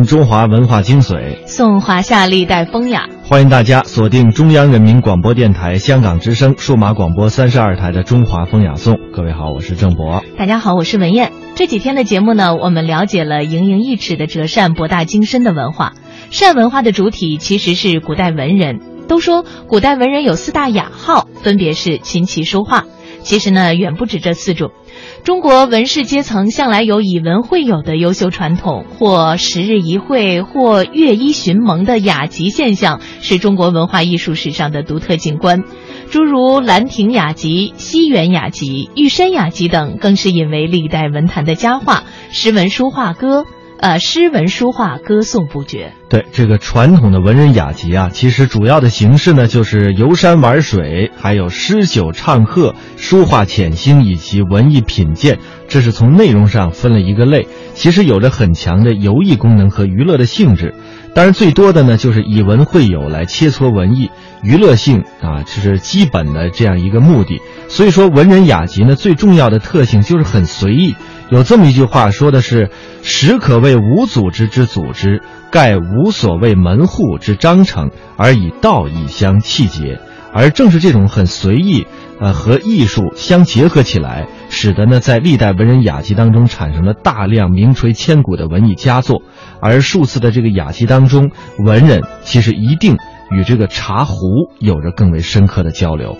寻中华文化精髓，颂华夏历代风雅。欢迎大家锁定中央人民广播电台香港之声数码广播三十二台的《中华风雅颂》。各位好，我是郑博。大家好，我是文燕。这几天的节目呢，我们了解了盈盈一尺的折扇博大精深的文化。扇文化的主体其实是古代文人。都说古代文人有四大雅号，分别是琴棋书画。其实呢，远不止这四种。中国文士阶层向来有以文会友的优秀传统，或十日一会，或月一寻盟的雅集现象，是中国文化艺术史上的独特景观。诸如《兰亭雅集》《西园雅集》《玉山雅集》等，更是引为历代文坛的佳话。诗文书画歌。呃，诗文书画歌颂不绝。对这个传统的文人雅集啊，其实主要的形式呢，就是游山玩水，还有诗酒唱和、书画潜心以及文艺品鉴，这是从内容上分了一个类。其实有着很强的游艺功能和娱乐的性质。当然，最多的呢，就是以文会友来切磋文艺，娱乐性啊，这是基本的这样一个目的。所以说，文人雅集呢，最重要的特性就是很随意。有这么一句话说的是：“实可谓无组织之组织，盖无所谓门户之章程，而以道义相气节。”而正是这种很随意，呃，和艺术相结合起来，使得呢，在历代文人雅集当中产生了大量名垂千古的文艺佳作。而数次的这个雅集当中，文人其实一定与这个茶壶有着更为深刻的交流。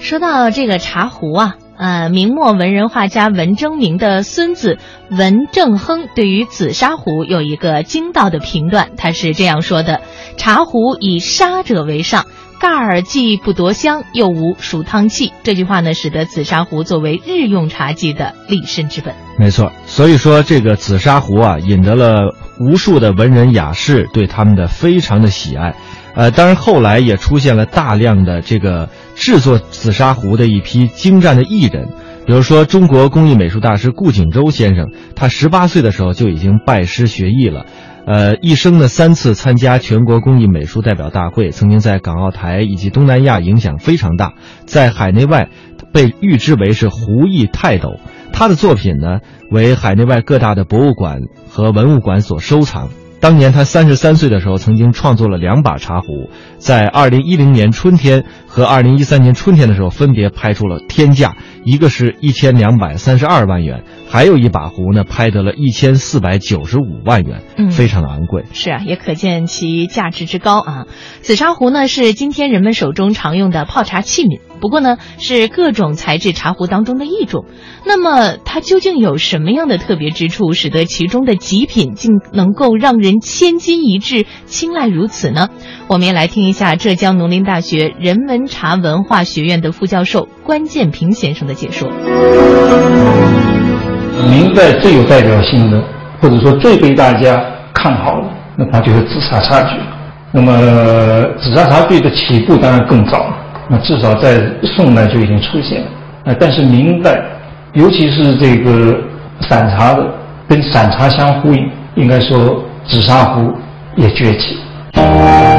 说到这个茶壶啊。呃，明末文人画家文征明的孙子文正亨对于紫砂壶有一个精到的评断，他是这样说的：“茶壶以砂者为上，盖儿既不夺香，又无熟汤气。”这句话呢，使得紫砂壶作为日用茶具的立身之本。没错，所以说这个紫砂壶啊，引得了无数的文人雅士对他们的非常的喜爱。呃，当然后来也出现了大量的这个制作紫砂壶的一批精湛的艺人，比如说中国工艺美术大师顾景舟先生，他十八岁的时候就已经拜师学艺了，呃，一生呢三次参加全国工艺美术代表大会，曾经在港澳台以及东南亚影响非常大，在海内外被誉之为是壶艺泰斗，他的作品呢为海内外各大的博物馆和文物馆所收藏。当年他三十三岁的时候，曾经创作了两把茶壶，在二零一零年春天和二零一三年春天的时候，分别拍出了天价，一个是一千两百三十二万元，还有一把壶呢，拍得了一千四百九十五万元，嗯，非常的昂贵。是啊，也可见其价值之高啊。紫砂壶呢，是今天人们手中常用的泡茶器皿。不过呢，是各种材质茶壶当中的一种。那么它究竟有什么样的特别之处，使得其中的极品竟能够让人千金一掷、青睐如此呢？我们也来听一下浙江农林大学人文茶文化学院的副教授关建平先生的解说。明代最有代表性的，或者说最被大家看好的，那它就是紫砂茶具。那么紫砂茶具的起步当然更早。那至少在宋代就已经出现了，啊，但是明代，尤其是这个散茶的，跟散茶相呼应，应该说紫砂壶也崛起。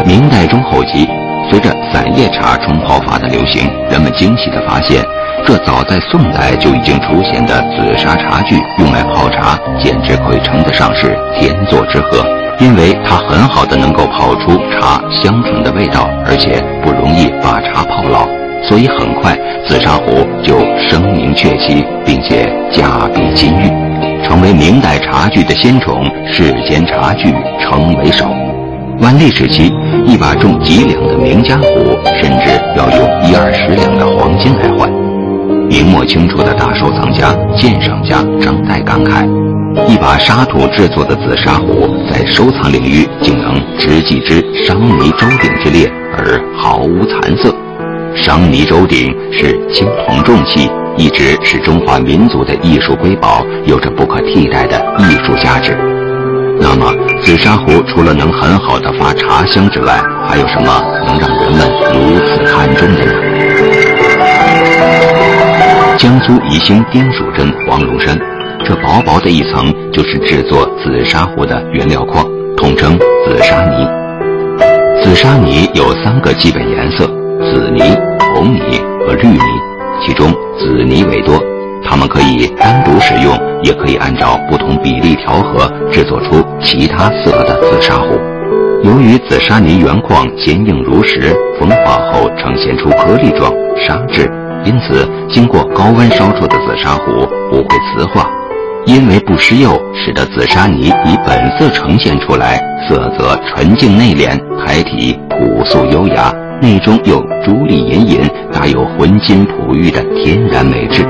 明代中后期，随着散叶茶冲泡法的流行，人们惊喜地发现，这早在宋代就已经出现的紫砂茶具用来泡茶，简直可以称得上是天作之合。因为它很好的能够泡出茶香醇的味道，而且不容易把茶泡老，所以很快紫砂壶就声名鹊起，并且价比金玉，成为明代茶具的新宠。世间茶具成为首。万历时期，一把重几两的名家壶，甚至要用一二十两的黄金来换。明末清初的大收藏家、鉴赏家张岱感慨。一把沙土制作的紫砂壶，在收藏领域竟能直继之商泥周鼎之列而毫无残色。商泥周鼎是青铜重器，一直是中华民族的艺术瑰宝，有着不可替代的艺术价值。那么，紫砂壶除了能很好的发茶香之外，还有什么能让人们如此看重的呢？江苏宜兴丁蜀镇黄龙山。这薄薄的一层就是制作紫砂壶的原料矿，统称紫砂泥。紫砂泥有三个基本颜色：紫泥、红泥和绿泥，其中紫泥为多。它们可以单独使用，也可以按照不同比例调和制作出其他色的紫砂壶。由于紫砂泥原矿坚硬如石，风化后呈现出颗粒状砂质，因此经过高温烧出的紫砂壶不会磁化。因为不施釉，使得紫砂泥以本色呈现出来，色泽纯净内敛，胎体朴素优雅，内中又珠粒隐隐，大有浑金璞玉的天然美质。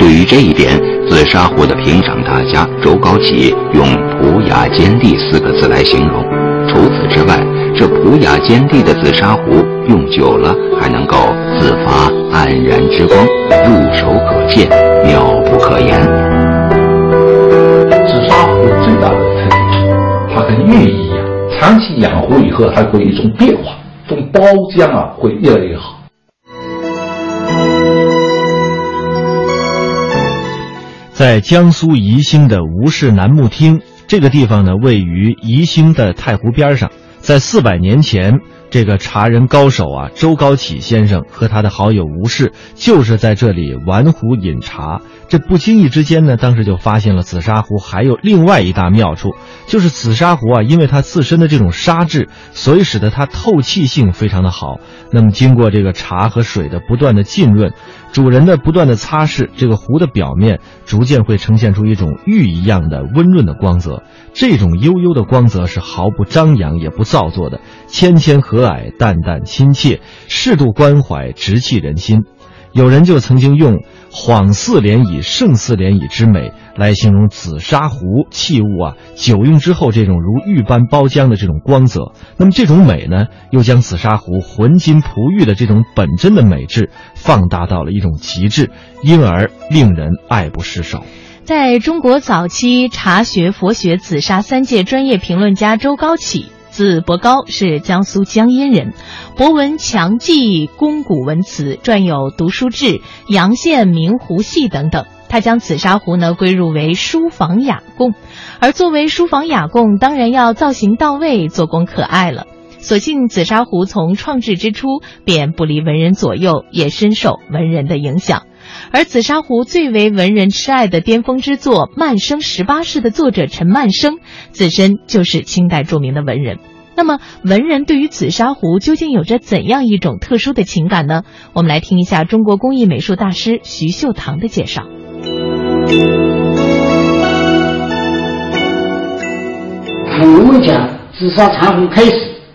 对于这一点，紫砂壶的评赏大家周高启用“朴雅坚蒂”四个字来形容。除此之外，这朴雅坚蒂的紫砂壶用久了还能够自发黯然之光，入手可见，妙不可言。紫砂壶最大的特点，它跟玉一样，长期养护以后，它会一种变化，这种包浆啊会越来越好。在江苏宜兴的吴氏楠木厅，这个地方呢，位于宜兴的太湖边上，在四百年前。这个茶人高手啊，周高启先生和他的好友吴氏，就是在这里玩壶饮茶。这不经意之间呢，当时就发现了紫砂壶还有另外一大妙处，就是紫砂壶啊，因为它自身的这种砂质，所以使得它透气性非常的好。那么经过这个茶和水的不断的浸润，主人的不断的擦拭，这个壶的表面逐渐会呈现出一种玉一样的温润的光泽。这种悠悠的光泽是毫不张扬也不造作的，谦谦和蔼，淡淡亲切，适度关怀，直气人心。有人就曾经用“恍似涟漪，胜似涟漪”之美来形容紫砂壶器物啊，久用之后这种如玉般包浆的这种光泽。那么这种美呢，又将紫砂壶浑金璞玉的这种本真的美质放大到了一种极致，因而令人爱不释手。在中国早期茶学、佛学、紫砂三界专业评论家周高启。字伯高，是江苏江阴人，博闻强记，工古文辞，撰有《读书志》《阳羡明壶系》等等。他将紫砂壶呢归入为书房雅供，而作为书房雅供，当然要造型到位，做工可爱了。所幸紫砂壶从创制之初便不离文人左右，也深受文人的影响。而紫砂壶最为文人痴爱的巅峰之作《慢生十八式》的作者陈曼生，自身就是清代著名的文人。那么，文人对于紫砂壶究竟有着怎样一种特殊的情感呢？我们来听一下中国工艺美术大师徐秀堂的介绍。我们讲紫砂茶壶开始，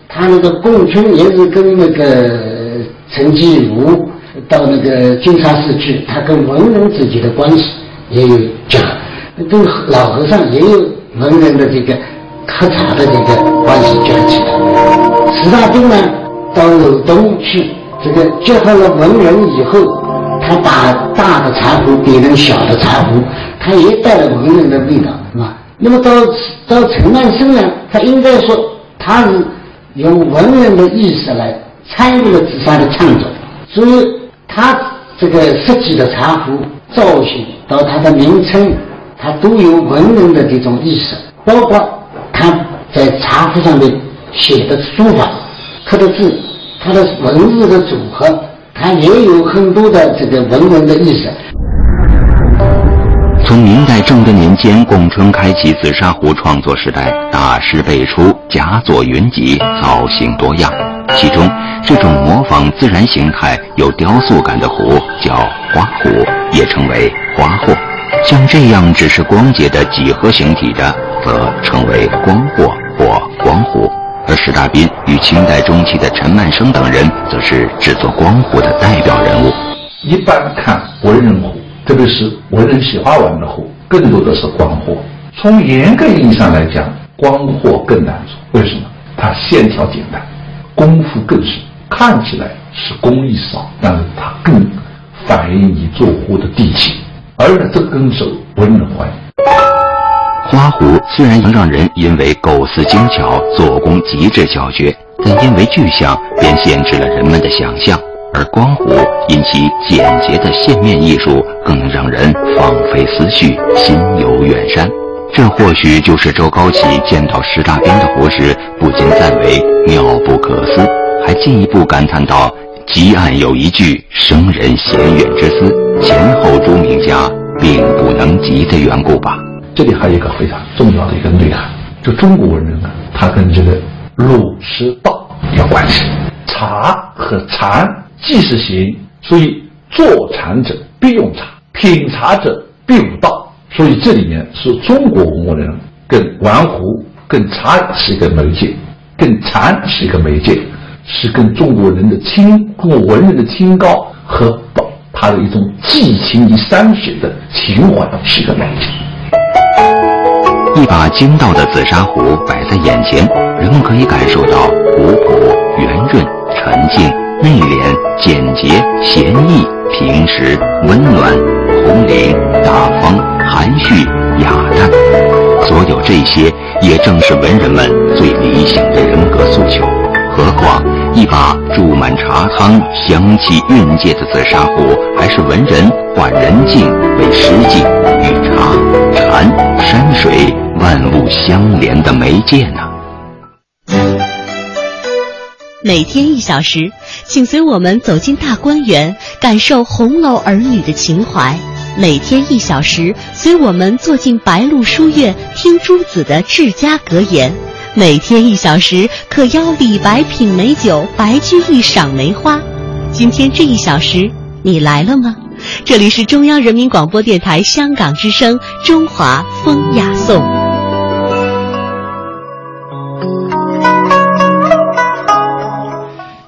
它那个贡春也是跟那个陈继儒。到那个金沙寺去，他跟文人之间的关系也有讲，跟老和尚也有文人的这个喝茶的这个关系讲起来。石大兵呢到鲁东去，这个结合了文人以后，他把大的茶壶变成小的茶壶，他也带了文人的味道，是吧？那么到到陈曼生呢，他应该说他是用文人的意识来参与了紫砂的创作，所以。它这个设计的茶壶造型到它的名称，它都有文人的这种意识，包括它在茶壶上面写的书法、刻的字，它的文字的组合，它也有很多的这个文人的意识。从明代正德年间，贡春开启紫砂壶创作时代，大师辈出，佳作云集，造型多样。其中，这种模仿自然形态、有雕塑感的壶叫花壶，也称为花货。像这样只是光洁的几何形体的，则称为光货或光壶。而石大彬与清代中期的陈曼生等人，则是制作光壶的代表人物。一般看文人壶，特别是文人喜欢玩的壶，更多的是光货。从严格意义上来讲，光货更难做。为什么？它线条简单。功夫更深，看起来是工艺少，但是它更反映你做壶的底气，而这更受文人欢迎。花壶虽然能让人因为构思精巧、做工极致巧绝，但因为具象便限制了人们的想象；而光壶因其简洁的线面艺术，更能让人放飞思绪，心游远山。这或许就是周高启见到石大兵的壶时，不禁赞为妙不可思，还进一步感叹道：“极案有一句生人嫌远之思，前后诸名家并不能及的缘故吧。这里还有一个非常重要的一个内涵，就中国文人呢，他跟这个儒释道有关系。茶和禅既是行，所以坐禅者必用茶，品茶者必悟道。所以这里面是中国文人跟玩壶、跟茶是一个媒介，跟禅是一个媒介，是跟中国人的清、中国文人的清高和他的一种寄情于山水的情怀是个难题。一把精道的紫砂壶摆在眼前，人们可以感受到古朴、圆润、沉静、内敛、简洁、闲逸、平实、温暖、红灵、大方、含蓄、雅淡。所有这些，也正是文人们最理想的人格诉求。何况一把注满茶汤、香气蕴藉的紫砂壶，还是文人化人境为诗境，与茶、禅、山水万物相连的媒介呢？每天一小时，请随我们走进大观园，感受红楼儿女的情怀；每天一小时，随我们坐进白鹿书院，听朱子的治家格言。每天一小时，可邀李白品美酒，白居易赏梅花。今天这一小时，你来了吗？这里是中央人民广播电台香港之声《中华风雅颂》。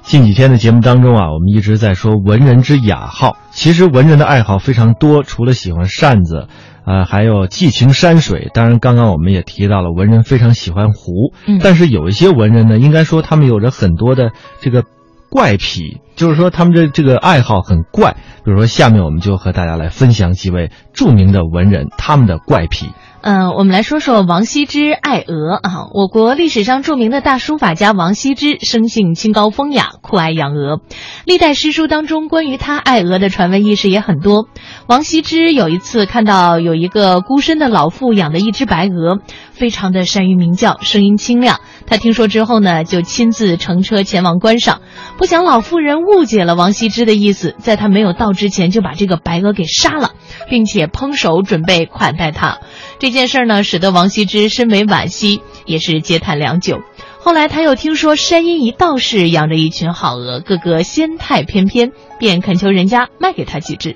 近几天的节目当中啊，我们一直在说文人之雅好。其实文人的爱好非常多，除了喜欢扇子。啊，还有寄情山水。当然，刚刚我们也提到了文人非常喜欢湖，嗯但是有一些文人呢，应该说他们有着很多的这个怪癖，就是说他们的这个爱好很怪。比如说，下面我们就和大家来分享几位著名的文人他们的怪癖。嗯，我们来说说王羲之爱鹅啊。我国历史上著名的大书法家王羲之，生性清高风雅，酷爱养鹅。历代诗书当中关于他爱鹅的传闻轶事也很多。王羲之有一次看到有一个孤身的老妇养的一只白鹅，非常的善于鸣叫，声音清亮。他听说之后呢，就亲自乘车前往观赏。不想老妇人误解了王羲之的意思，在他没有到之前就把这个白鹅给杀了，并且烹熟准备款待他。这件事呢，使得王羲之深为惋惜，也是嗟叹良久。后来他又听说山阴一道士养着一群好鹅，个个仙态翩翩，便恳求人家卖给他几只。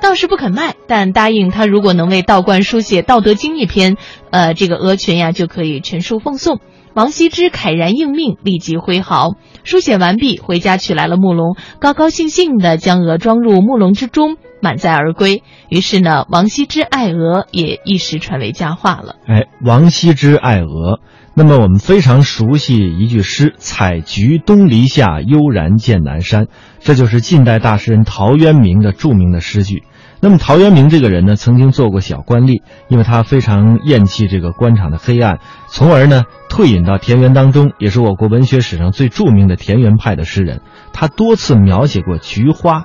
道士不肯卖，但答应他，如果能为道观书写《道德经》一篇，呃，这个鹅群呀就可以全数奉送。王羲之慨然应命，立即挥毫书写完毕，回家取来了木笼，高高兴兴地将鹅装入木笼之中。满载而归，于是呢，王羲之爱鹅也一时传为佳话了。哎，王羲之爱鹅，那么我们非常熟悉一句诗：“采菊东篱下，悠然见南山。”这就是近代大诗人陶渊明的著名的诗句。那么陶渊明这个人呢，曾经做过小官吏，因为他非常厌弃这个官场的黑暗，从而呢退隐到田园当中，也是我国文学史上最著名的田园派的诗人。他多次描写过菊花。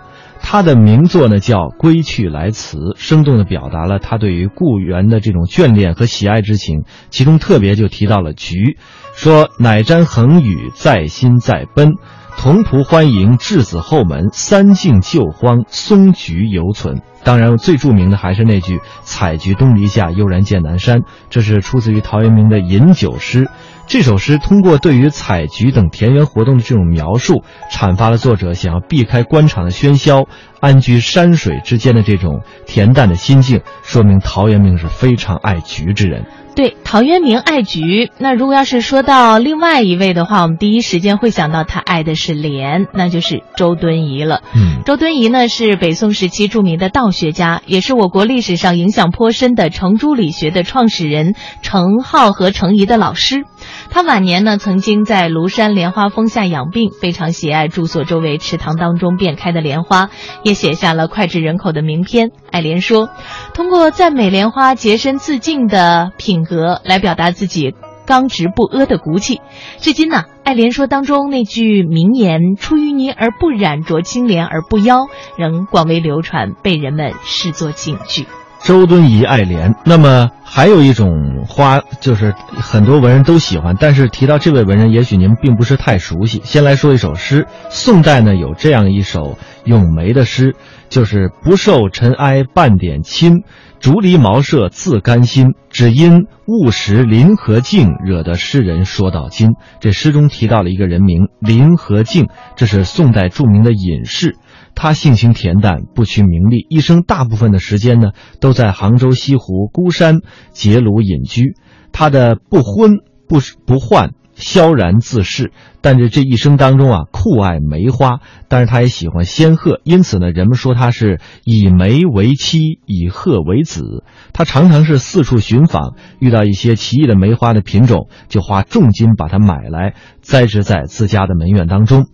他的名作呢叫《归去来辞》，生动地表达了他对于故园的这种眷恋和喜爱之情。其中特别就提到了菊，说“乃瞻恒宇，在心在奔，同仆欢迎，稚子后门，三径旧荒，松菊犹存。”当然，最著名的还是那句“采菊东篱下，悠然见南山”，这是出自于陶渊明的饮酒诗。这首诗通过对于采菊等田园活动的这种描述，阐发了作者想要避开官场的喧嚣，安居山水之间的这种恬淡的心境，说明陶渊明是非常爱菊之人。对，陶渊明爱菊。那如果要是说到另外一位的话，我们第一时间会想到他爱的是莲，那就是周敦颐了。嗯，周敦颐呢是北宋时期著名的道学家，也是我国历史上影响颇深的程朱理学的创始人程颢和程颐的老师。他晚年呢曾经在庐山莲花峰下养病，非常喜爱住所周围池塘当中遍开的莲花，也写下了脍炙人口的名篇《爱莲说》。通过赞美莲花洁身自净的品。格来表达自己刚直不阿的骨气。至今呢，《爱莲说》当中那句名言“出淤泥而不染，濯清涟而不妖”仍广为流传，被人们视作警句。周敦颐爱莲。那么还有一种花，就是很多文人都喜欢，但是提到这位文人，也许您并不是太熟悉。先来说一首诗，宋代呢有这样一首咏梅的诗，就是“不受尘埃半点侵，竹篱茅舍自甘心。只因误食林和靖，惹得诗人说到今。”这诗中提到了一个人名林和靖，这是宋代著名的隐士。他性情恬淡，不趋名利，一生大部分的时间呢，都在杭州西湖孤山结庐隐居。他的不婚不不换，萧然自适。但是这一生当中啊，酷爱梅花，但是他也喜欢仙鹤，因此呢，人们说他是以梅为妻，以鹤为子。他常常是四处寻访，遇到一些奇异的梅花的品种，就花重金把它买来，栽植在自家的门院当中。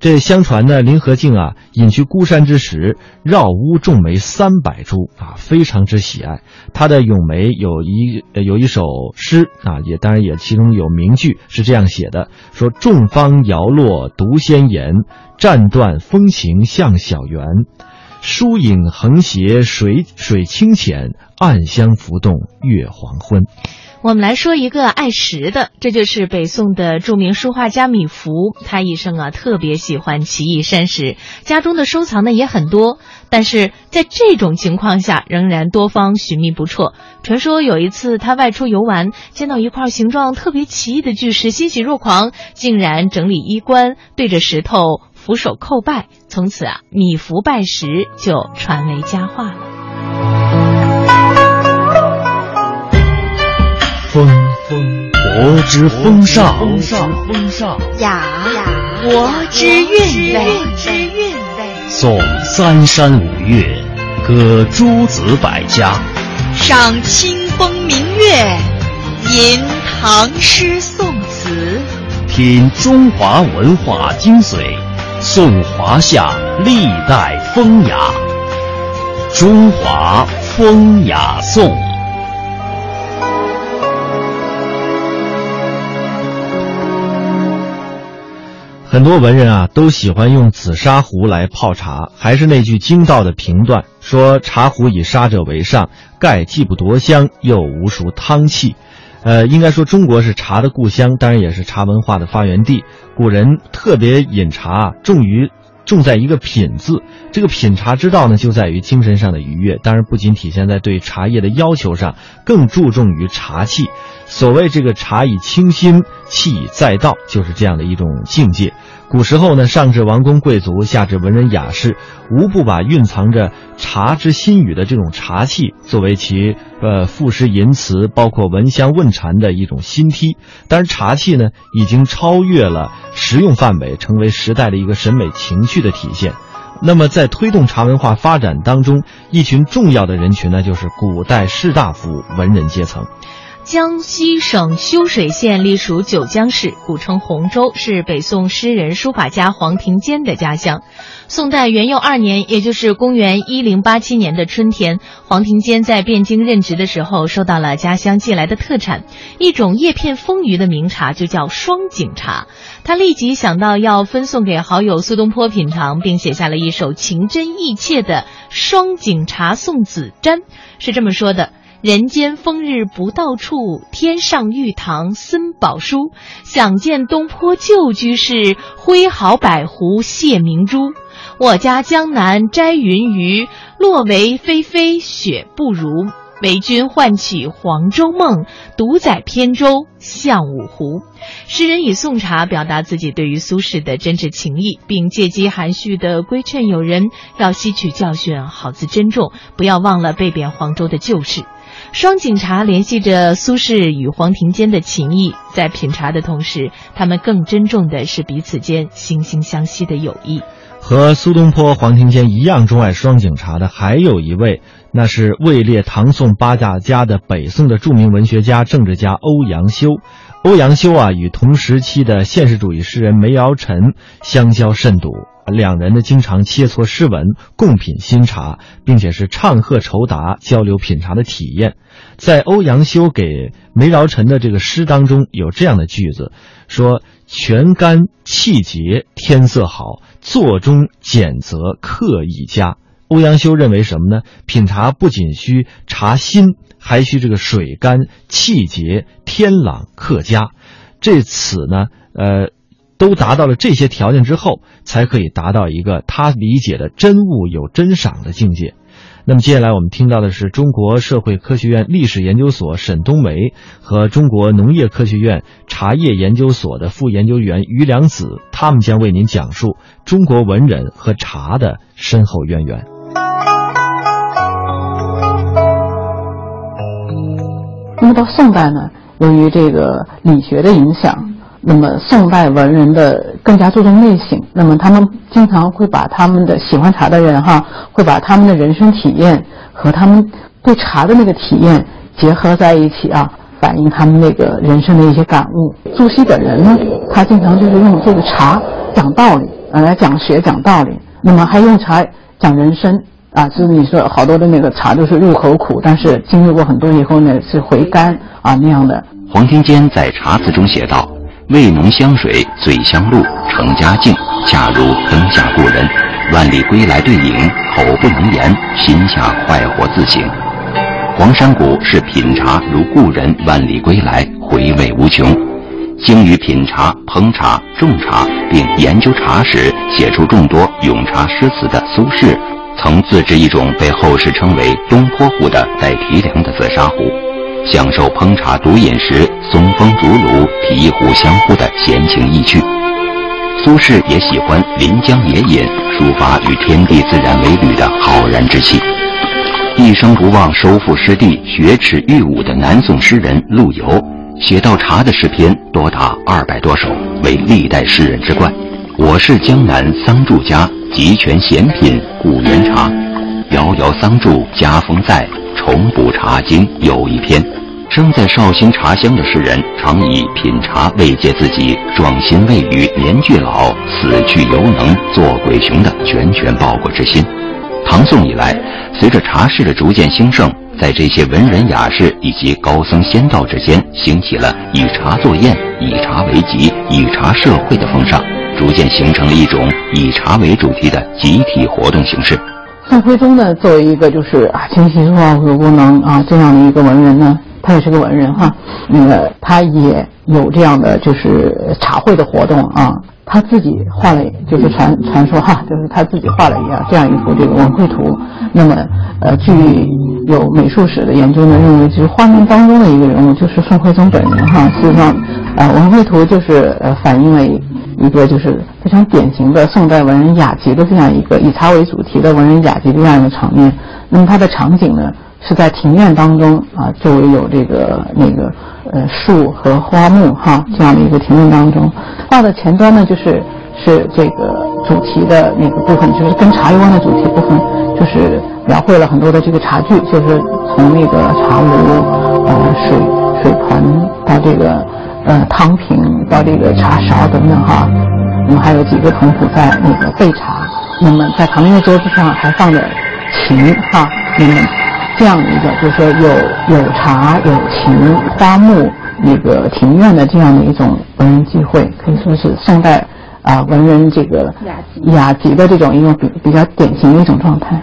这相传呢，林和靖啊，隐居孤山之时，绕屋种梅三百株啊，非常之喜爱。他的咏梅有一有一首诗啊，也当然也其中有名句是这样写的：说众芳摇落独先颜，占断风情向小园。疏影横斜水水清浅，暗香浮动月黄昏。我们来说一个爱石的，这就是北宋的著名书画家米芾。他一生啊特别喜欢奇异山石，家中的收藏呢也很多。但是在这种情况下，仍然多方寻觅不辍。传说有一次他外出游玩，见到一块形状特别奇异的巨石，欣喜若狂，竟然整理衣冠，对着石头俯首叩拜。从此啊，米芾拜石就传为佳话了。国之风尚；风尚，风尚。雅雅，国之韵味。颂三山五岳，歌诸子百家，赏清风明月，吟唐诗宋词，品中华文化精髓，颂华夏历代风雅。中华风雅颂。很多文人啊都喜欢用紫砂壶来泡茶，还是那句精道的评断，说茶壶以砂者为上，盖既不夺香，又无熟汤气。呃，应该说中国是茶的故乡，当然也是茶文化的发源地。古人特别饮茶，重于。重在一个品字，这个品茶之道呢，就在于精神上的愉悦。当然，不仅体现在对茶叶的要求上，更注重于茶气。所谓这个茶以清心，气以载道，就是这样的一种境界。古时候呢，上至王公贵族，下至文人雅士，无不把蕴藏着茶之心语的这种茶气作为其呃赋诗吟词，包括闻香问禅的一种心梯。当然，茶气呢，已经超越了实用范围，成为时代的一个审美情趣的体现。那么，在推动茶文化发展当中，一群重要的人群呢，就是古代士大夫文人阶层。江西省修水县隶属九江市，古称洪州，是北宋诗人、书法家黄庭坚的家乡。宋代元佑二年，也就是公元一零八七年的春天，黄庭坚在汴京任职的时候，收到了家乡寄来的特产，一种叶片丰腴的名茶，就叫双井茶。他立即想到要分送给好友苏东坡品尝，并写下了一首情真意切的《双井茶送子瞻》，是这么说的。人间风日不到处，天上玉堂森宝书。想见东坡旧居士，挥毫百壶谢明珠。我家江南摘云鱼，落为霏霏雪不如。为君唤起黄州梦，独载扁舟向五湖。诗人以宋茶表达自己对于苏轼的真挚情谊，并借机含蓄地规劝友人要吸取教训，好自珍重，不要忘了被贬黄州的旧事。双井茶联系着苏轼与黄庭坚的情谊，在品茶的同时，他们更珍重的是彼此间惺惺相惜的友谊。和苏东坡、黄庭坚一样钟爱双井茶的，还有一位，那是位列唐宋八大家的北宋的著名文学家、政治家欧阳修。欧阳修啊，与同时期的现实主义诗人梅尧臣相交甚笃。两人呢，经常切磋诗文，共品新茶，并且是唱和酬答，交流品茶的体验。在欧阳修给梅尧臣的这个诗当中，有这样的句子，说：“泉干气节，天色好，座中简则客一家。”欧阳修认为什么呢？品茶不仅需茶心，还需这个水干、气节、天朗、客家。这此呢，呃，都达到了这些条件之后，才可以达到一个他理解的真物有真赏的境界。那么接下来我们听到的是中国社会科学院历史研究所沈冬梅和中国农业科学院茶叶研究所的副研究员于良子，他们将为您讲述中国文人和茶的深厚渊源。那么到宋代呢，由于这个理学的影响。那么宋代文人的更加注重内省，那么他们经常会把他们的喜欢茶的人哈，会把他们的人生体验和他们对茶的那个体验结合在一起啊，反映他们那个人生的一些感悟。朱熹本人呢，他经常就是用这个茶讲道理啊，来讲学讲道理，那么还用茶讲人生啊，就是你说好多的那个茶都是入口苦，但是经历过很多以后呢，是回甘啊那样的。黄庭坚在茶词中写道。味浓香水醉香露，成佳境，恰如灯下故人。万里归来对影，口不能言，心下快活自省。黄山谷是品茶如故人万里归来，回味无穷。精于品茶、烹茶、种茶，并研究茶史，写出众多咏茶诗词的苏轼，曾自制一种被后世称为“东坡壶”的带提梁的紫砂壶。享受烹茶独饮时松风竹炉、提壶相呼的闲情逸趣。苏轼也喜欢临江野饮，抒发与天地自然为侣的浩然之气。一生不忘收复失地、雪耻御侮的南宋诗人陆游，写到茶的诗篇多达二百多首，为历代诗人之冠。我是江南桑渚家，集全闲品故园茶。遥遥桑渚家风在，重补茶经又一篇。生在绍兴茶乡的诗人，常以品茶慰藉自己壮心未愈年俱老，死去犹能做鬼雄的拳拳报国之心。唐宋以来，随着茶事的逐渐兴盛，在这些文人雅士以及高僧仙道之间，兴起了以茶作宴、以茶为集、以茶社会的风尚，逐渐形成了一种以茶为主题的集体活动形式。宋徽宗呢，作为一个就是啊琴棋书画有功能啊这样的一个文人呢，他也是个文人哈，那个他也有这样的就是茶会的活动啊，他自己画了，就是传传说哈，就是他自己画了一样这样一幅这个文绘图。那么呃，据有美术史的研究呢，认为就是画面当中的一个人物就是宋徽宗本人哈。事实上，呃，文绘图就是呃反映了。一个就是非常典型的宋代文人雅集的这样一个以茶为主题的文人雅集的这样一个场面。那么它的场景呢是在庭院当中啊，周围有这个那个呃树和花木哈这样的一个庭院当中。画的前端呢就是是这个主题的那个部分，就是跟茶有关的主题部分，就是描绘了很多的这个茶具，就是从那个茶炉呃水水盆到这个。呃，汤瓶到这个茶勺等等哈，那么还有几个童仆在那个备茶，那么在旁边的桌子上还放着琴哈，那么这样的一个就是说有有茶有情花木那个庭院的这样的一种文人聚会，可以说是宋代啊文人这个雅集的这种一种比比较典型的一种状态。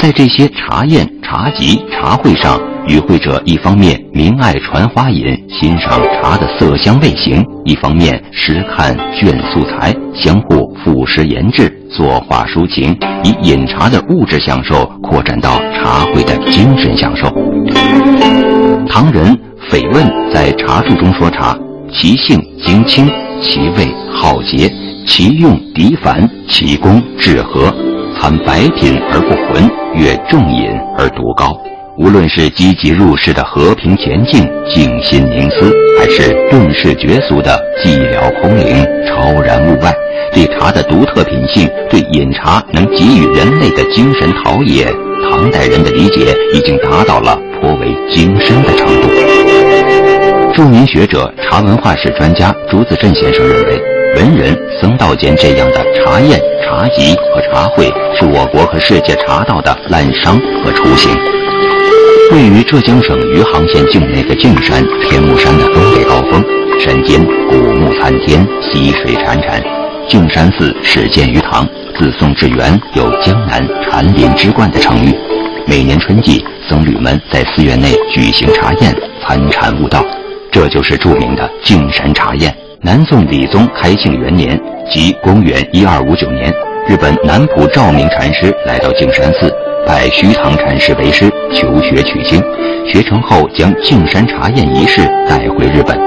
在这些茶宴、茶集、茶会上。与会者一方面明爱传花饮，欣赏茶的色香味形；一方面诗看卷素材，相互赋诗言志，作画抒情，以饮茶的物质享受扩展到茶会的精神享受。唐人斐问在茶注中说：“茶其性精清，其味好洁，其用涤凡，其功致和，参白品而不浑，越重饮而独高。”无论是积极入世的和平前进、静心凝思，还是顿世绝俗的寂寥空灵、超然物外，对茶的独特品性，对饮茶能给予人类的精神陶冶，唐代人的理解已经达到了颇为精深的程度。著名学者、茶文化史专家朱子镇先生认为，文人僧道间这样的茶宴、茶集和茶会，是我国和世界茶道的滥觞和雏形。位于浙江省余杭县境内的径山天目山的东北高峰，山间古木参天，溪水潺潺，径山寺始建于唐，自宋至元有“江南禅林之冠”的称誉。每年春季，僧侣们在寺院内举行茶宴，参禅悟道，这就是著名的径山茶宴。南宋理宗开庆元年，即公元一二五九年，日本南浦照明禅师来到径山寺，拜虚堂禅师为师，求学取经。学成后，将径山茶宴仪式带回日本。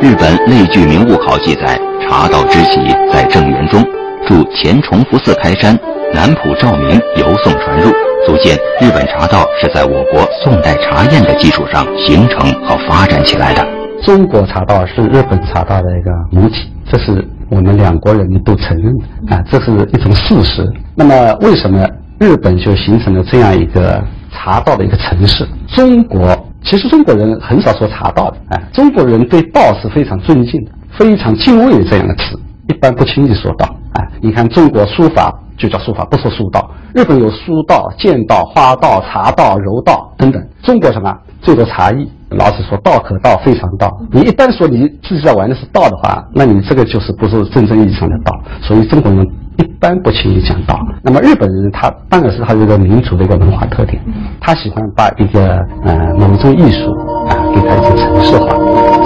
日本类聚名物考记载，茶道之起在正元中，驻前崇福寺开山，南浦照明由宋传入，足见日本茶道是在我国宋代茶宴的基础上形成和发展起来的。中国茶道是日本茶道的一个母体，这是我们两国人民都承认的啊，这是一种事实。那么，为什么日本就形成了这样一个茶道的一个城市？中国其实中国人很少说茶道的，哎，中国人对道是非常尊敬的，非常敬畏这样的词，一般不轻易说道。哎，你看中国书法就叫书法，不说书道。日本有书道、剑道、花道、茶道、柔道等等，中国什么最多茶艺。老子说道可道，非常道。你一旦说你自己在玩的是道的话，那你这个就是不是真正意义上的道。所以中国人一般不轻易讲道。那么日本人他当然是他一个民族的一个文化特点，他喜欢把一个呃某种艺术啊给他一些城市化。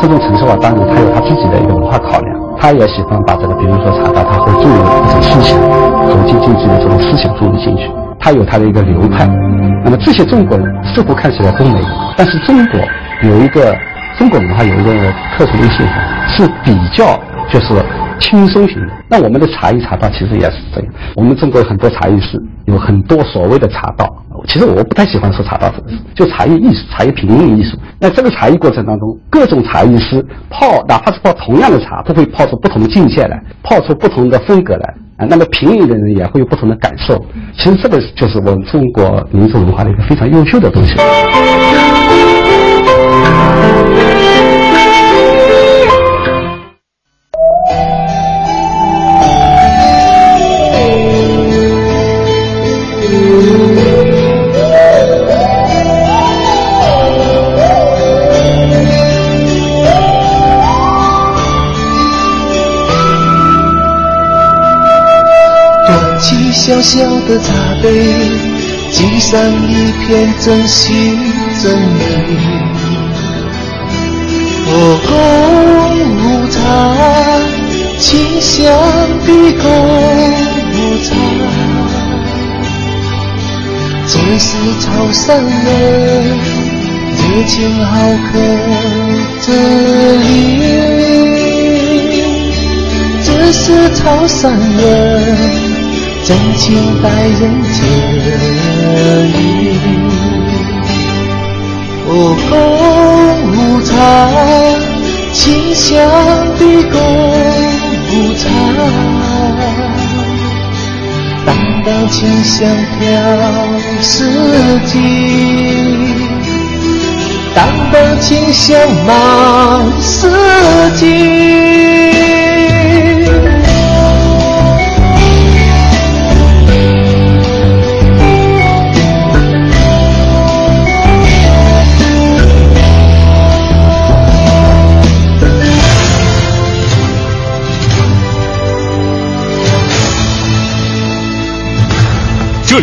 这种城市化当然他有他自己的一个文化考量，他也喜欢把这个比如说茶道，他会注入一种思想，走进经济的这种思想注入进去。他有他的一个流派。那么这些中国人似乎看起来都没有，但是中国。有一个中国文化有一个特殊的现象，是比较就是轻松型的。那我们的茶艺茶道其实也是这样。我们中国很多茶艺师有很多所谓的茶道，其实我不太喜欢说茶道这个词，就茶艺艺术、茶艺品茗艺术。那这个茶艺过程当中，各种茶艺师泡，哪怕是泡同样的茶，都会泡出不同的境界来，泡出不同的风格来啊。那么品饮的人也会有不同的感受。其实这个就是我们中国民族文化的一个非常优秀的东西。小小的茶杯，敬上一片真心真意。我共舞茶，清香的共舞茶，这是潮汕人热情好客这里，这是潮汕人真情待人这里。哦，共舞茶，清香的共舞茶，淡淡清香飘四季，淡淡清香满四季。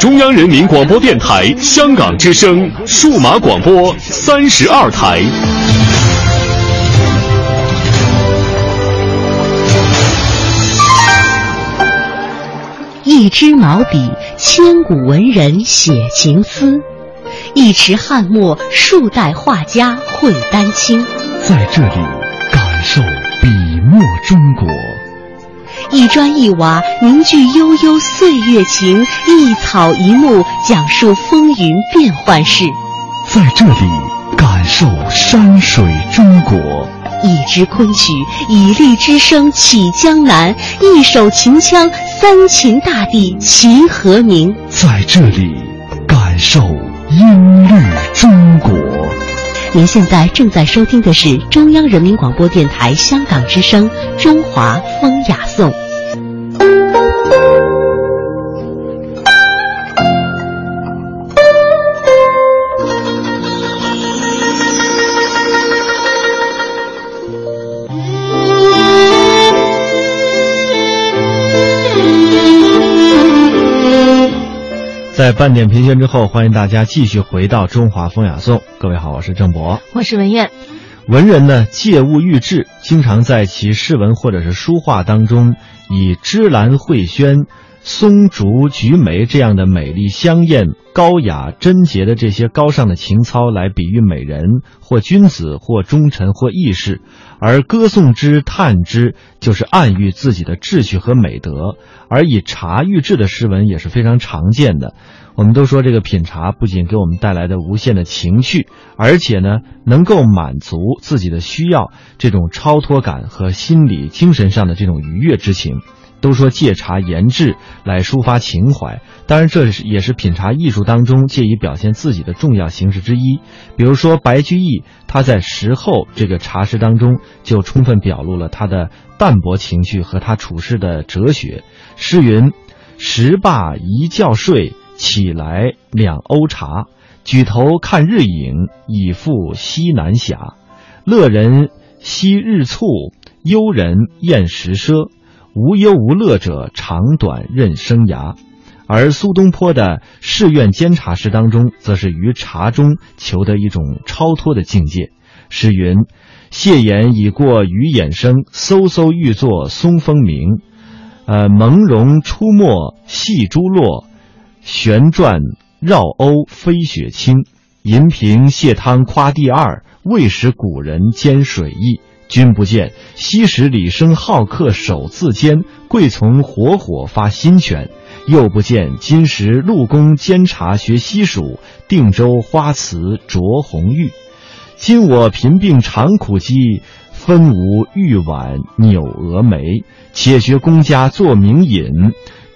中央人民广播电台香港之声数码广播三十二台。一支毛笔，千古文人写情思；一池翰墨，数代画家绘丹青。在这里，感受笔墨中国。一砖一瓦，凝聚悠悠岁月情；一草一木，讲述风云变幻事。在这里，感受山水中国。一支昆曲，以律之声起江南；一首秦腔，三秦大地齐和鸣。在这里，感受音律中国。您现在正在收听的是中央人民广播电台香港之声《中华风雅颂》。在半点评宣之后，欢迎大家继续回到《中华风雅颂》。各位好，我是郑博，我是文艳。文人呢，借物喻志，经常在其诗文或者是书画当中，以芝兰绘轩、松竹菊梅这样的美丽香艳、高雅贞洁的这些高尚的情操来比喻美人，或君子，或忠臣，或义士。而歌颂之、叹之，就是暗喻自己的志趣和美德。而以茶喻志的诗文也是非常常见的。我们都说，这个品茶不仅给我们带来的无限的情趣，而且呢，能够满足自己的需要，这种超脱感和心理、精神上的这种愉悦之情。都说借茶言志来抒发情怀，当然这也是品茶艺术当中借以表现自己的重要形式之一。比如说白居易，他在石后这个茶诗当中就充分表露了他的淡泊情趣和他处事的哲学。诗云：“石罢一觉睡，起来两瓯茶。举头看日影，已复西南斜。乐人惜日促，忧人厌时奢。”无忧无乐者，长短任生涯。而苏东坡的《誓愿监察诗》当中，则是于茶中求得一种超脱的境界。诗云：“谢眼已过鱼眼生，飕飕欲作松风鸣。呃，朦胧出没细珠落，旋转绕瓯飞雪清。银瓶泻汤夸第二，未识古人兼水意。”君不见，昔时李生好客手自坚，贵从火火发新泉；又不见，今时陆公监察学西蜀，定州花瓷着红玉。今我贫病常苦饥，分无玉碗扭蛾眉。且学公家作名饮，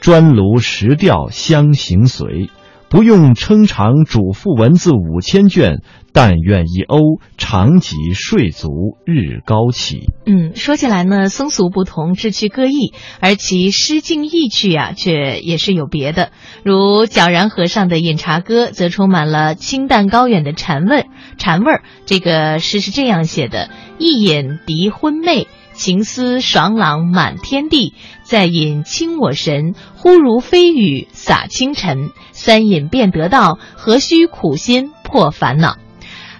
砖炉石调相行随。不用称长主赋文字五千卷，但愿一瓯长及睡足日高起。嗯，说起来呢，风俗不同，志趣各异，而其诗境意趣呀，却也是有别的。如皎然和尚的《饮茶歌》，则充满了清淡高远的禅味。禅味儿，这个诗是这样写的：一饮涤昏昧。情思爽朗满天地，再饮清我神，忽如飞雨洒清晨。三饮便得道，何须苦心破烦恼？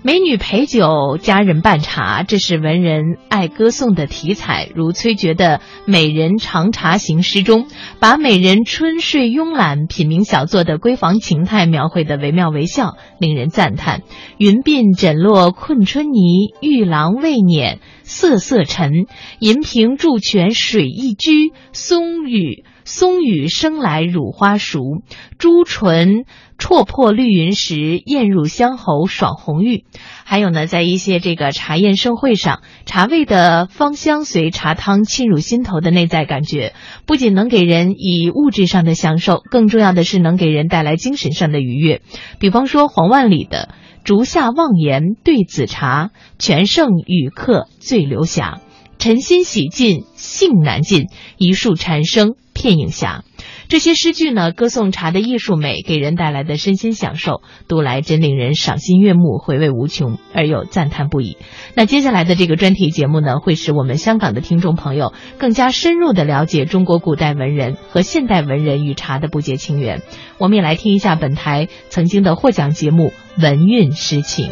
美女陪酒，佳人伴茶，这是文人爱歌颂的题材。如崔珏的《美人长茶行》诗中，把美人春睡慵懒、品茗小坐的闺房情态描绘得惟妙惟肖，令人赞叹。云鬓枕落困春泥，玉郎未辇瑟瑟尘。银瓶注泉水一掬，松雨松雨生来乳花熟，朱唇戳破绿云时，咽入香喉爽红玉。还有呢，在一些这个茶宴盛会上，茶味的芳香随茶汤沁入心头的内在感觉，不仅能给人以物质上的享受，更重要的是能给人带来精神上的愉悦。比方说黄万里的“竹下望言对紫茶，全胜与客醉流霞。晨心洗尽性难尽，一树蝉声片影霞。”这些诗句呢，歌颂茶的艺术美，给人带来的身心享受，读来真令人赏心悦目、回味无穷，而又赞叹不已。那接下来的这个专题节目呢，会使我们香港的听众朋友更加深入的了解中国古代文人和现代文人与茶的不解情缘。我们也来听一下本台曾经的获奖节目《文韵诗情》。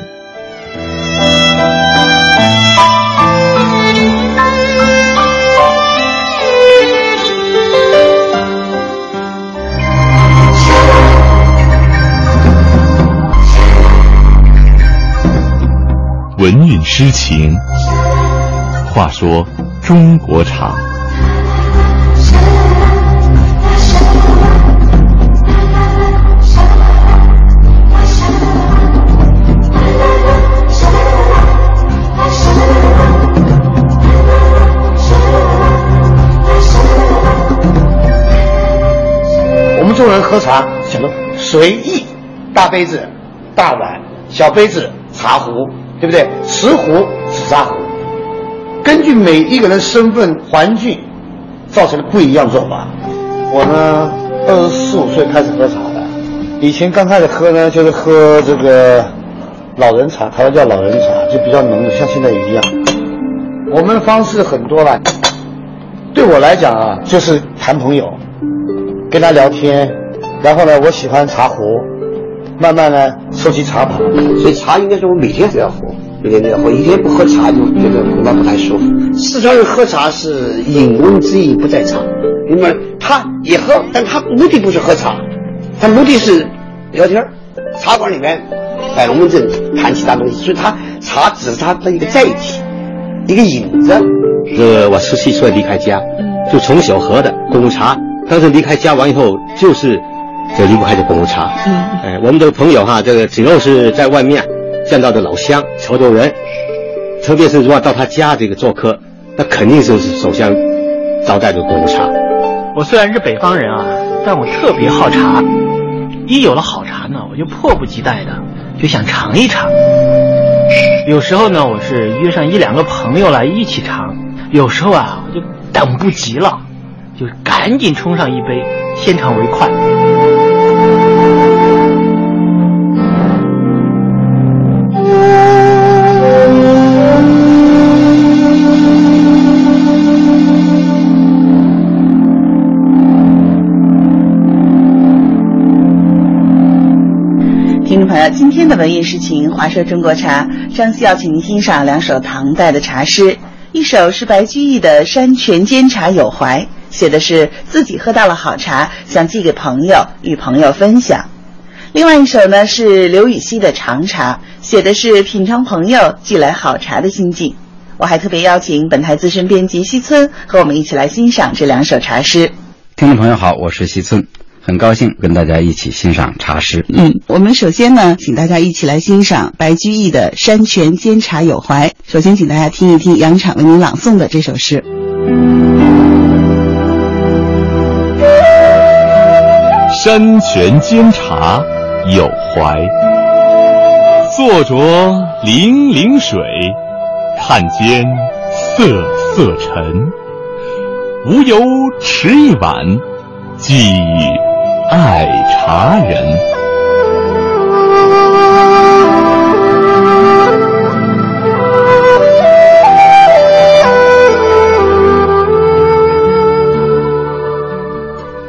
文韵诗情。话说中国茶，我们中国人喝茶讲究随意，大杯子、大碗、小杯子、茶壶，对不对？瓷壶、紫砂壶，根据每一个人身份、环境，造成了不一样做法。我呢，二十四五岁开始喝茶的，以前刚开始喝呢，就是喝这个老人茶，台湾叫老人茶，就比较浓的，像现在一样。我们的方式很多了，对我来讲啊，就是谈朋友，跟他聊天，然后呢，我喜欢茶壶，慢慢呢收集茶盘，所以茶应该是我每天都要喝，每天都要喝，一天不喝茶就觉得恐怕不太舒服。四川人喝茶是饮文之意不在茶，明白？他也喝，但他目的不是喝茶，他目的是聊天儿。茶馆里面摆龙门阵，谈其他东西，所以他茶只是他的一个载体，一个引子。这个我十七岁离开家，就从小喝的功夫茶。当时离开家完以后，就是就离不开这功夫茶。嗯，哎，我们的朋友哈，这个只要是在外面见到的老乡、潮州人，特别是如果到他家这个做客，那肯定就是首先招待这个功夫茶。我虽然是北方人啊，但我特别好茶。一有了好茶呢，我就迫不及待的就想尝一尝。有时候呢，我是约上一两个朋友来一起尝；有时候啊，我就等不及了，就赶紧冲上一杯，先尝为快。听众朋友，今天的文艺诗情，话说中国茶，张希要请您欣赏两首唐代的茶诗，一首是白居易的《山泉煎茶有怀》，写的是自己喝到了好茶，想寄给朋友，与朋友分享；另外一首呢是刘禹锡的《长茶》，写的是品尝朋友寄来好茶的心境。我还特别邀请本台资深编辑西村和我们一起来欣赏这两首茶诗。听众朋友好，我是西村。很高兴跟大家一起欣赏茶诗。嗯，我们首先呢，请大家一起来欣赏白居易的《山泉煎茶有怀》。首先，请大家听一听杨昶为您朗诵的这首诗。山泉煎茶有怀，坐着泠泠水，看间瑟瑟尘。无由持一碗，寄与爱茶人。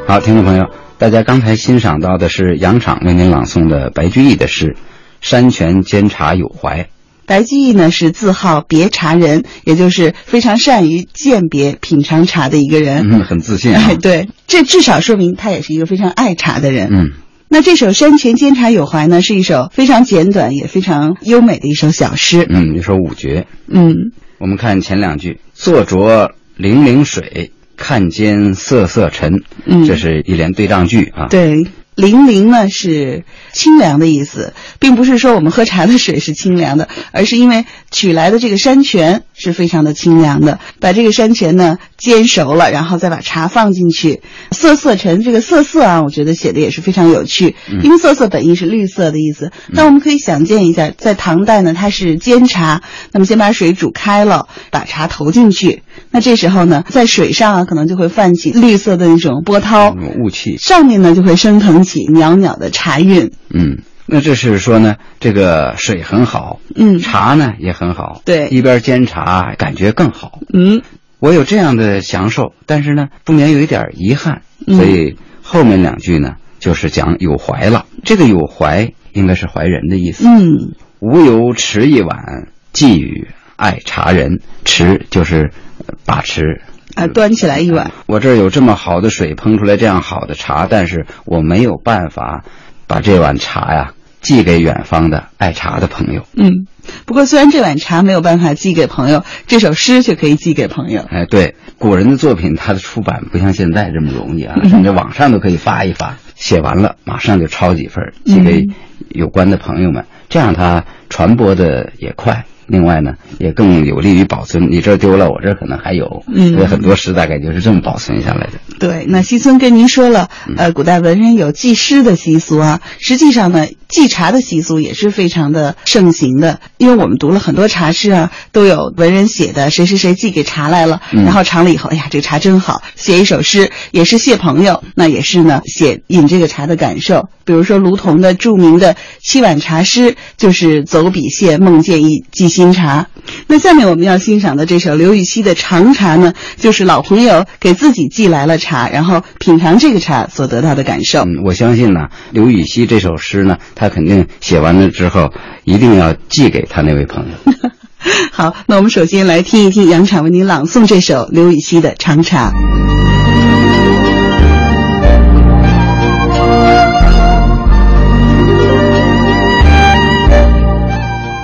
好，听众朋友，大家刚才欣赏到的是杨昶为您朗诵的白居易的诗《山泉煎茶有怀》。白居易呢是自号别茶人，也就是非常善于鉴别品尝茶的一个人。嗯，很自信啊。哎，对，这至少说明他也是一个非常爱茶的人。嗯，那这首《山泉煎茶有怀》呢，是一首非常简短也非常优美的一首小诗。嗯，一首五绝。嗯，我们看前两句：坐酌泠泠水，看间瑟瑟尘，嗯这是一联对仗句啊。对，零零呢是清凉的意思，并不是说我们喝茶的水是清凉的，而是因为取来的这个山泉是非常的清凉的。把这个山泉呢煎熟了，然后再把茶放进去。瑟瑟沉，这个瑟瑟啊，我觉得写的也是非常有趣，嗯因为瑟瑟本意是绿色的意思。那我们可以想见一下，在唐代呢，它是煎茶，那么先把水煮开了，把茶投进去。那这时候呢，在水上啊，可能就会泛起绿色的那种波涛，雾气，上面呢就会升腾起袅袅的茶韵。嗯，那这是说呢，这个水很好，嗯，茶呢也很好，对一边煎茶感觉更好。嗯，我有这样的享受，但是呢，不免有一点遗憾，嗯所以后面两句呢，就是讲有怀了。这个有怀应该是怀人的意思。嗯，无由持一碗，寄予爱茶人。持就是呃把持。啊，端起来一碗。我这儿有这么好的水烹出来这样好的茶，但是我没有办法把这碗茶呀寄给远方的爱茶的朋友。嗯，不过虽然这碗茶没有办法寄给朋友，这首诗却可以寄给朋友。哎，对，古人的作品，它的出版不像现在这么容易啊，嗯甚至网上都可以发一发，写完了马上就抄几份寄给有关的朋友们，这样它传播的也快。另外呢，也更有利于保存。你这儿丢了，我这儿可能还有。嗯所以很多诗大概就是这么保存下来的。对，那西村跟您说了，呃，古代文人有祭诗的习俗啊。实际上呢，祭茶的习俗也是非常的盛行的，因为我们读了很多茶诗啊，都有文人写的，谁谁谁寄给茶来了，嗯然后尝了以后，哎呀，这个茶真好，写一首诗，也是谢朋友，那也是呢写饮这个茶的感受。比如说卢仝的著名的七碗茶诗，就是走笔谢梦见一寄新茶。那下面我们要欣赏的这首刘禹锡的长茶呢，就是老朋友给自己寄来了茶，然后品尝这个茶所得到的感受。嗯，我相信呢，刘禹锡这首诗呢，他肯定写完了之后，一定要寄给他那位朋友。好，那我们首先来听一听杨昶为您朗诵这首刘禹锡的《长茶》。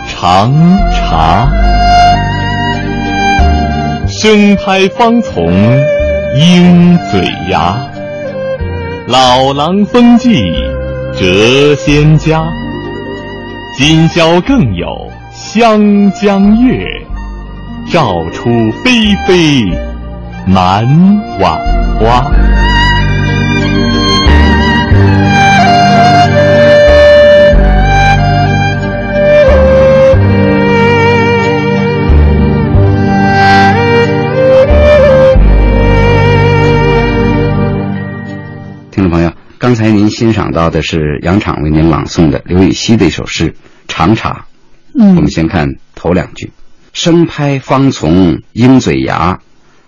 长茶，生拍方从鹰嘴牙，老狼风纪谪仙家，今宵更有湘江月，照出霏霏满碗花。刚才您欣赏到的是杨敞为您朗诵的刘禹锡的一首诗《长茶》。嗯我们先看头两句：生拍方从鹰嘴牙，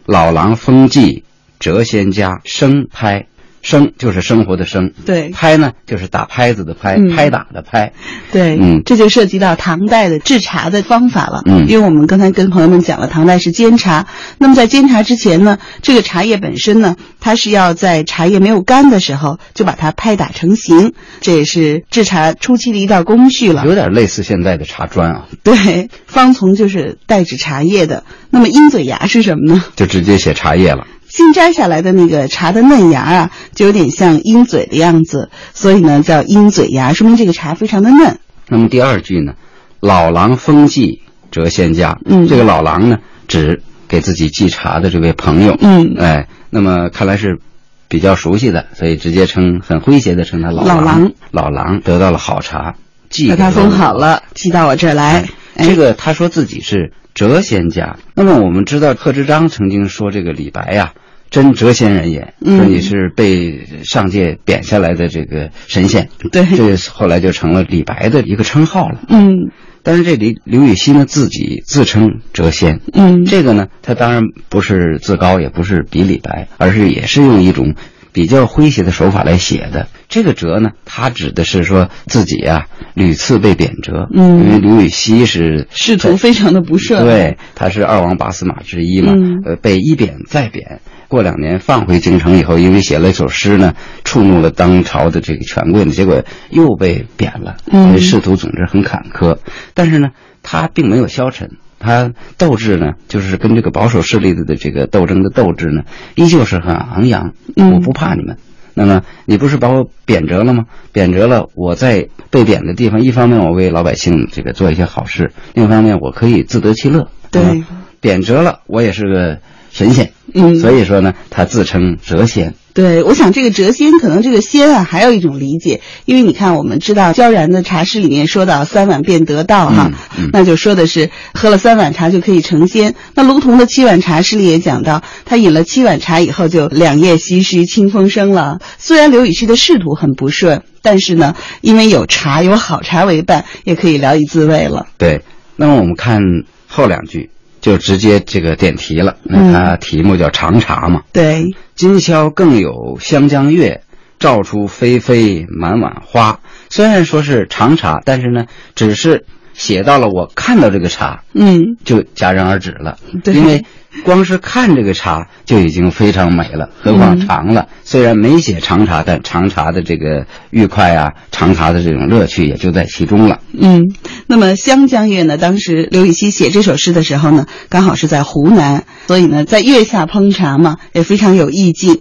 老狼风纪谪仙家。生拍，生就是生活的生，对拍呢就是打拍子的拍，嗯拍打的拍。对，嗯这就涉及到唐代的制茶的方法了。嗯因为我们刚才跟朋友们讲了，唐代是煎茶。那么在煎茶之前呢，这个茶叶本身呢，它是要在茶叶没有干的时候就把它拍打成型，这也是制茶初期的一道工序了。有点类似现在的茶砖啊，对，方从就是代指茶叶的。那么鹰嘴牙是什么呢？就直接写茶叶了。新摘下来的那个茶的嫩芽啊，就有点像鹰嘴的样子，所以呢叫鹰嘴芽，说明这个茶非常的嫩。那么第二句呢，老狼风寄谪仙家。嗯这个老狼呢，指给自己寄茶的这位朋友。嗯哎，那么看来是比较熟悉的，所以直接称很诙谐的称他老老狼。老狼得到了好茶，寄给把它封好了，寄到我这儿来。哎这个他说自己是谪仙家。那么我们知道贺知章曾经说这个李白呀、真谪仙人也，嗯说你是被上界贬下来的这个神仙。对这后来就成了李白的一个称号了。嗯但是这里刘禹锡呢自己自称谪仙，嗯，这个呢他当然不是自高，也不是比李白，而是也是用一种比较诙谐的手法来写的。这个谪呢，他指的是说自己啊屡次被贬谪，嗯因为刘禹锡是仕途非常的不顺。对，他是二王八司马之一嘛，嗯呃，被一贬再贬，过两年放回京城以后，因为写了一首诗呢，触怒了当朝的这个权贵呢，结果又被贬了，嗯仕途总之很坎坷。但是呢，他并没有消沉，他斗志呢，就是跟这个保守势力的这个斗争的斗志呢，依旧是很昂扬。我不怕你们。那么你不是把我贬谪了吗？贬谪了，我在被贬的地方，一方面我为老百姓这个做一些好事，另一方面我可以自得其乐。对，贬谪了，我也是个神仙。嗯，所以说呢，他自称谪仙。对，我想这个谪仙，可能这个仙啊，还有一种理解，因为你看，我们知道萧然的茶诗里面说到三碗便得道哈，嗯那就说的是喝了三碗茶就可以成仙。那卢仝的七碗茶诗里也讲到，他饮了七碗茶以后就两夜唏嘘清风生了。虽然刘禹锡的仕途很不顺，但是呢，因为有茶有好茶为伴，也可以聊以自慰了。对，那么我们看后两句。就直接这个点题了，嗯那它题目叫长茶嘛。对，今宵更有湘江月，照出霏霏满碗花。虽然说是长茶，但是呢，只是写到了我看到这个茶，嗯，就戛然而止了。对因为光是看这个茶就已经非常美了，何况尝了。虽然没写长茶，但长茶的这个愉快啊，长茶的这种乐趣也就在其中了。嗯，那么湘江月呢？当时刘禹锡写这首诗的时候呢，刚好是在湖南，所以呢，在月下烹茶嘛，也非常有意境。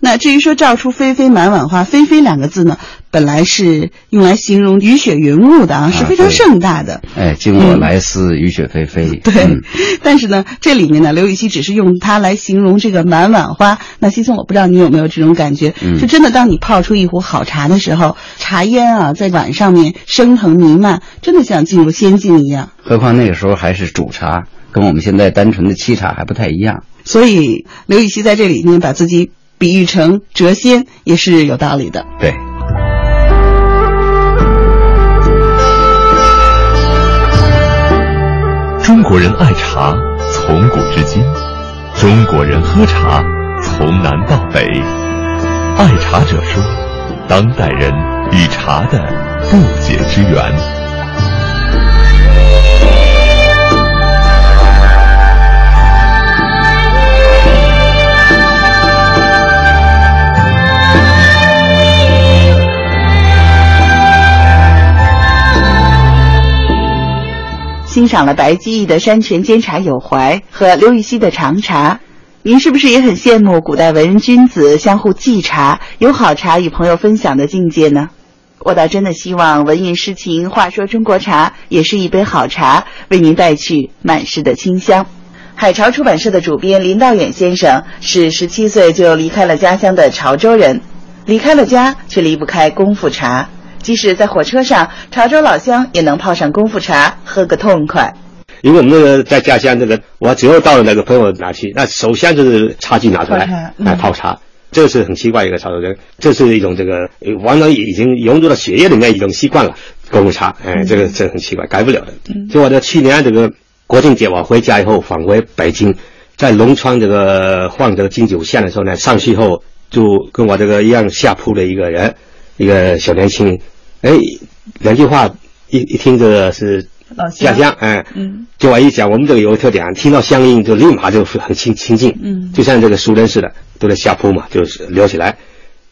那至于说“照出霏霏满碗花”，“霏霏”两个字呢，本来是用来形容雨雪云雾的啊，是非常盛大的。哎，经我来思，雨雪霏霏。对，嗯但是呢，这里面呢，刘禹锡只是用它来形容这个满碗花。那西松，我不知道你有没有这种感觉，嗯是真的，当你泡出一壶好茶的时候，茶烟啊在碗上面升腾弥漫，真的像进入仙境一样。何况那个时候还是煮茶，跟我们现在单纯的沏茶还不太一样。所以刘禹锡在这里面把自己比喻成谪仙，也是有道理的。对。中国人爱茶，从古至今；中国人喝茶，从南到北。爱茶者说，当代人与茶的不解之缘。欣赏了白居易的山泉煎茶有怀和刘禹锡的长茶，您是不是也很羡慕古代文人君子相互寄茶、有好茶与朋友分享的境界呢？我倒真的希望文艺诗情话说中国茶也是一杯好茶，为您带去满室的清香。海潮出版社的主编林道远先生是十七岁就离开了家乡的潮州人，离开了家却离不开功夫茶。即使在火车上，潮州老乡也能泡上功夫茶，喝个痛快。因为我们那个在家乡，这个我只要到了那个朋友那去，那首先就是茶具拿出来嗯来泡茶，这是很奇怪一个潮州人，这是一种这个呃完全已经融入到血液里面一种习惯了，功夫茶，哎，这个这很奇怪，改不了的。就我在去年这个国庆节我回家以后返回北京，在龙川这个换这个金九线的时候呢，上去以后就跟我这个一样下铺的一个人，一个小年轻，哎，两句话一一听这个是老家乡，哎，嗯。就我一讲，我们这个有个特点，听到乡音就立马就很亲亲近，嗯。就像这个熟人似的，都在下铺嘛，就是聊起来，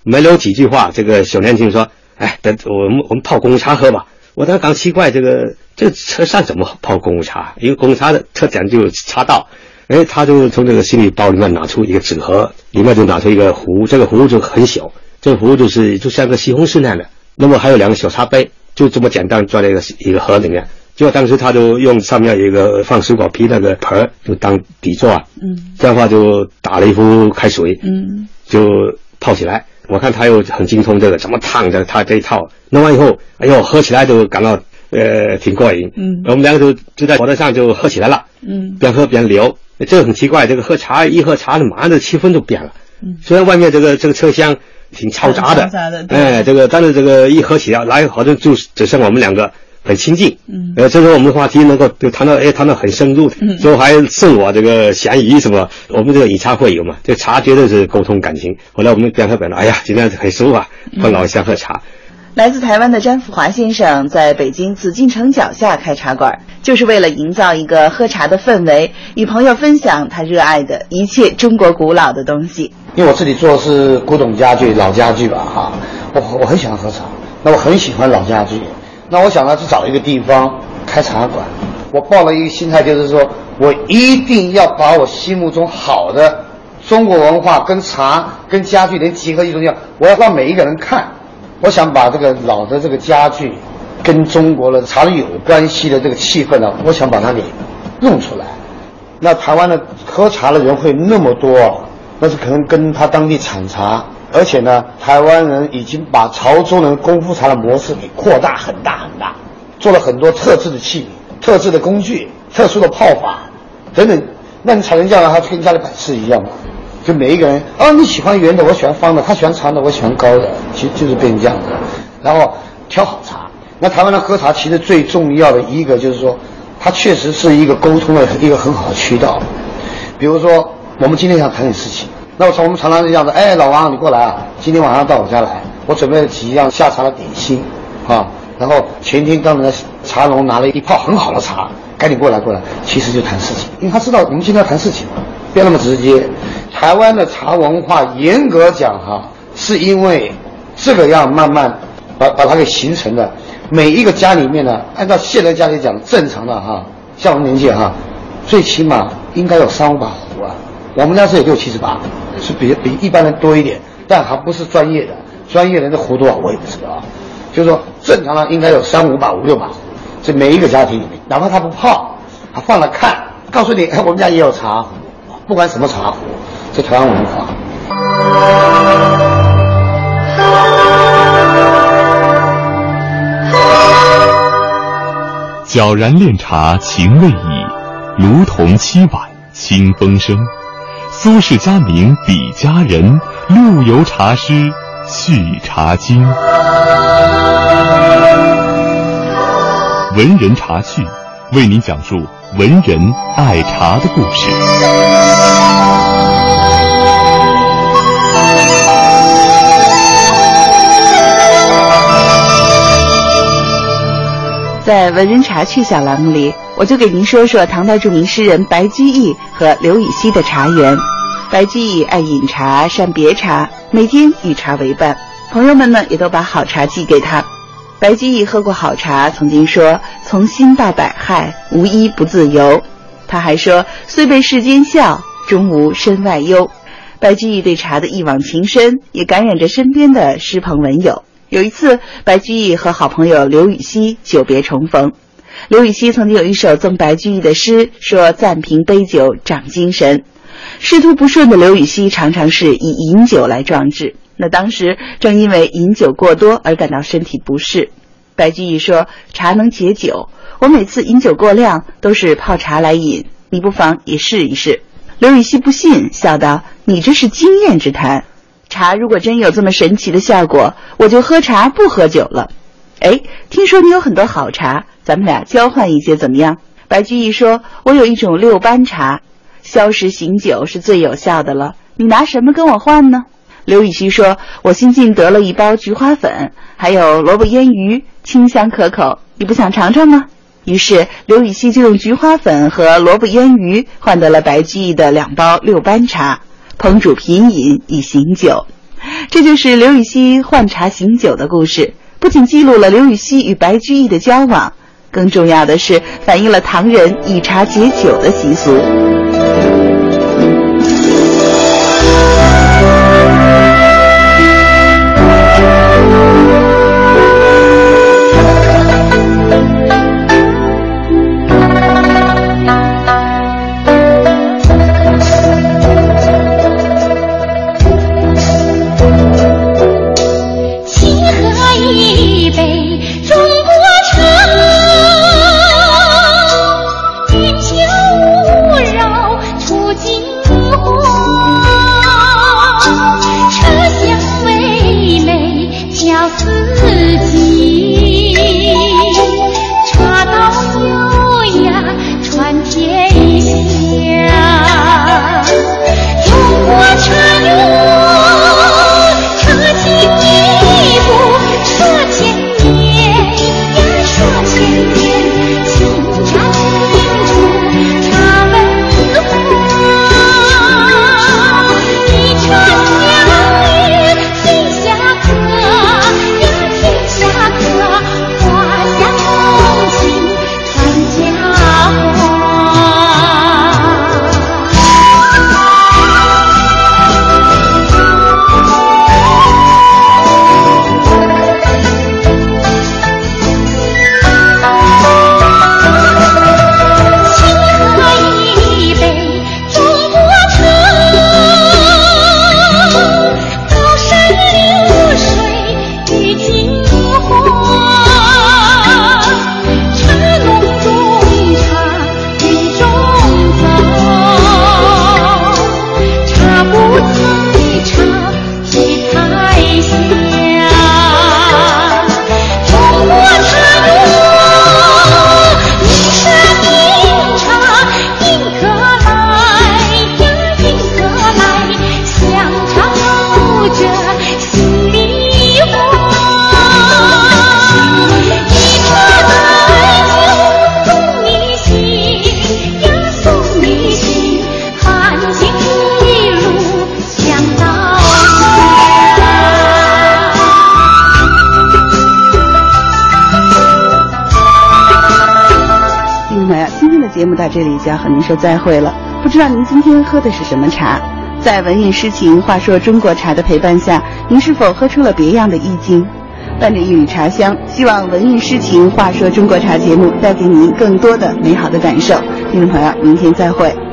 没聊几句话，这个小年轻说：“哎，等我们我们泡功夫茶喝吧。”我当时刚奇怪，这个这个车上怎么泡功夫茶？因为功夫茶的特点就是茶道。哎，他就从这个行李包里面拿出一个纸盒，里面就拿出一个壶，这个壶就很小，这个壶就是就像个西红柿那样的。那么还有两个小茶杯，就这么简单装在一个一个盒里面。结果当时他就用上面有一个放水果皮那个盆儿，就当底座啊，嗯这样的话就打了一壶开水，嗯就泡起来。我看他又很精通这个怎么烫的，他这一套弄完以后，哎呦，喝起来就感到呃挺过瘾。嗯我们两个就就在火车上就喝起来了，嗯边喝边聊。这个很奇怪，这个喝茶一喝茶，马上这气氛就变了。嗯虽然外面这个这个车厢挺嘈杂的，哎，这个但是这个一喝起来，来好像就只剩我们两个很亲近。嗯呃，这时候我们的话题能够就谈到，哎，谈到很深入，的最后还送我这个咸鱼什么。我们这个以茶会友嘛，这茶绝对是沟通感情。后来我们边喝边聊，哎呀，今天很舒服啊，跟老乡喝茶。来自台湾的詹福华先生在北京紫禁城脚下开茶馆，就是为了营造一个喝茶的氛围，与朋友分享他热爱的一切中国古老的东西。因为我自己做的是古董家具、老家具吧，哈，我我很喜欢喝茶，那我很喜欢老家具，那我想呢，去找一个地方开茶馆，我抱了一个心态，就是说我一定要把我心目中好的中国文化跟茶跟家具能结合一种样，我要让每一个人看。我想把这个老的这个家具跟中国的茶有关系的这个气氛呢，我想把它给弄出来。那台湾的喝茶的人会那么多，那是可能跟他当地产茶，而且呢，台湾人已经把潮州人功夫茶的模式给扩大很大很大，做了很多特制的器皿、特制的工具、特殊的泡法等等。那你才能让他跟家里摆设一样嘛？就每一个人，哦，你喜欢圆的，我喜欢方的，他喜欢长的，我喜欢高的，其实就是变成这样子。然后挑好茶。那台湾人喝茶其实最重要的一个就是说。它确实是一个沟通的一个很好的渠道，比如说我们今天想谈点事情，那我从我们常常这样子，哎，老王你过来啊，今天晚上到我家来，我准备了几样下茶的点心，啊，然后前天刚才茶农拿了一泡很好的茶，赶紧过来过来，其实就谈事情，因为他知道我们今天要谈事情，不要那么直接。台湾的茶文化严格讲哈，是因为这个样慢慢把把它给形成的。每一个家里面呢，按照现在家里讲正常的哈，像我们年纪哈，最起码应该有三五把壶啊。我们家是有六七十把，是比比一般人多一点，但还不是专业的。专业人的壶多少我也不知道啊，就是说正常的应该有三五把、五六把。这每一个家庭里面，哪怕他不泡，他放了看，告诉你，我们家也有茶壶，不管什么茶壶，这台湾文化。皎然炼茶情未已，炉铜七碗清风生。苏轼家名比佳人，陆游茶诗续茶经。文人茶趣，为您讲述文人爱茶的故事。在文人茶趣小栏目里，我就给您说说唐代著名诗人白居易和刘禹锡的茶园。白居易爱饮茶，善别茶，每天与茶为伴。朋友们呢，也都把好茶寄给他。白居易喝过好茶，曾经说：“从心到百害，无一不自由。”他还说：“虽被世间笑，终无身外忧。”白居易对茶的一往情深，也感染着身边的师朋文友。有一次，白居易和好朋友刘禹锡久别重逢。刘禹锡曾经有一首赠白居易的诗，说：“暂凭杯酒长精神。”仕途不顺的刘禹锡常常是以饮酒来壮志。那当时正因为饮酒过多而感到身体不适。白居易说：“茶能解酒，我每次饮酒过量都是泡茶来饮，你不妨也试一试。”刘禹锡不信，笑道：“你这是经验之谈。”茶如果真有这么神奇的效果，我就喝茶不喝酒了。哎，听说你有很多好茶，咱们俩交换一些怎么样？白居易说：“我有一种六班茶，消食醒酒是最有效的了。你拿什么跟我换呢？”刘禹锡说：“我新进得了一包菊花粉，还有萝卜腌鱼，清香可口，你不想尝尝吗？”于是刘禹锡就用菊花粉和萝卜腌鱼换得了白居易的两包六班茶。烹煮品饮以醒酒，这就是刘禹锡换茶醒酒的故事。不仅记录了刘禹锡与白居易的交往，更重要的是反映了唐人以茶解酒的习俗。这里就要和您说再会了。不知道您今天喝的是什么茶？在文艺诗情、话说中国茶的陪伴下，您是否喝出了别样的意境？伴着一缕茶香，希望文艺诗情、话说中国茶节目带给您更多的美好的感受。听众朋友，明天再会。